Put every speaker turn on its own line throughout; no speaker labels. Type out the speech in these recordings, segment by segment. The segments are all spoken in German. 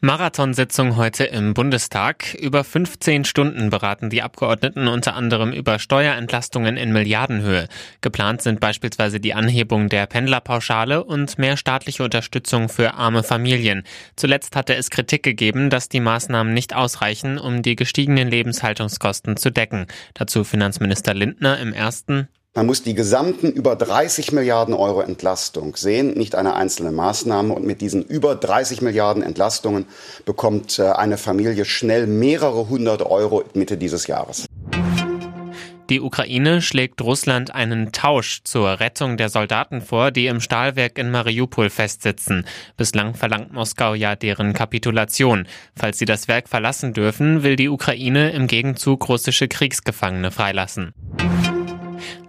Marathonsitzung heute im Bundestag. Über 15 Stunden beraten die Abgeordneten unter anderem über Steuerentlastungen in Milliardenhöhe. Geplant sind beispielsweise die Anhebung der Pendlerpauschale und mehr staatliche Unterstützung für arme Familien. Zuletzt hatte es Kritik gegeben, dass die Maßnahmen nicht ausreichen, um die gestiegenen Lebenshaltungskosten zu decken. Dazu Finanzminister Lindner im ersten
man muss die gesamten über 30 Milliarden Euro Entlastung sehen, nicht eine einzelne Maßnahme. Und mit diesen über 30 Milliarden Entlastungen bekommt äh, eine Familie schnell mehrere hundert Euro Mitte dieses Jahres.
Die Ukraine schlägt Russland einen Tausch zur Rettung der Soldaten vor, die im Stahlwerk in Mariupol festsitzen. Bislang verlangt Moskau ja deren Kapitulation. Falls sie das Werk verlassen dürfen, will die Ukraine im Gegenzug russische Kriegsgefangene freilassen.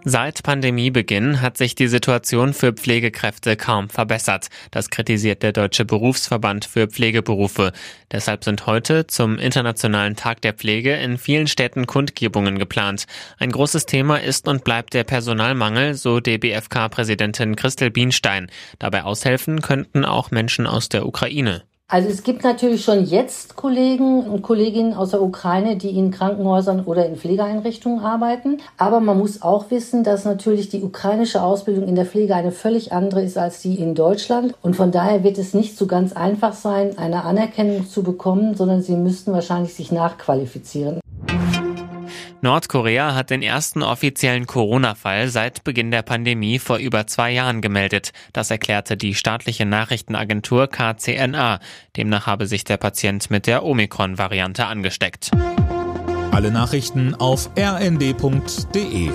Seit Pandemiebeginn hat sich die Situation für Pflegekräfte kaum verbessert. Das kritisiert der Deutsche Berufsverband für Pflegeberufe. Deshalb sind heute zum Internationalen Tag der Pflege in vielen Städten Kundgebungen geplant. Ein großes Thema ist und bleibt der Personalmangel, so DBFK-Präsidentin Christel Bienstein. Dabei aushelfen könnten auch Menschen aus der Ukraine.
Also es gibt natürlich schon jetzt Kollegen und Kolleginnen aus der Ukraine, die in Krankenhäusern oder in Pflegeeinrichtungen arbeiten. Aber man muss auch wissen, dass natürlich die ukrainische Ausbildung in der Pflege eine völlig andere ist als die in Deutschland. Und von daher wird es nicht so ganz einfach sein, eine Anerkennung zu bekommen, sondern sie müssten wahrscheinlich sich nachqualifizieren.
Nordkorea hat den ersten offiziellen Corona-Fall seit Beginn der Pandemie vor über zwei Jahren gemeldet. Das erklärte die staatliche Nachrichtenagentur KCNA. Demnach habe sich der Patient mit der Omikron-Variante angesteckt.
Alle Nachrichten auf rnd.de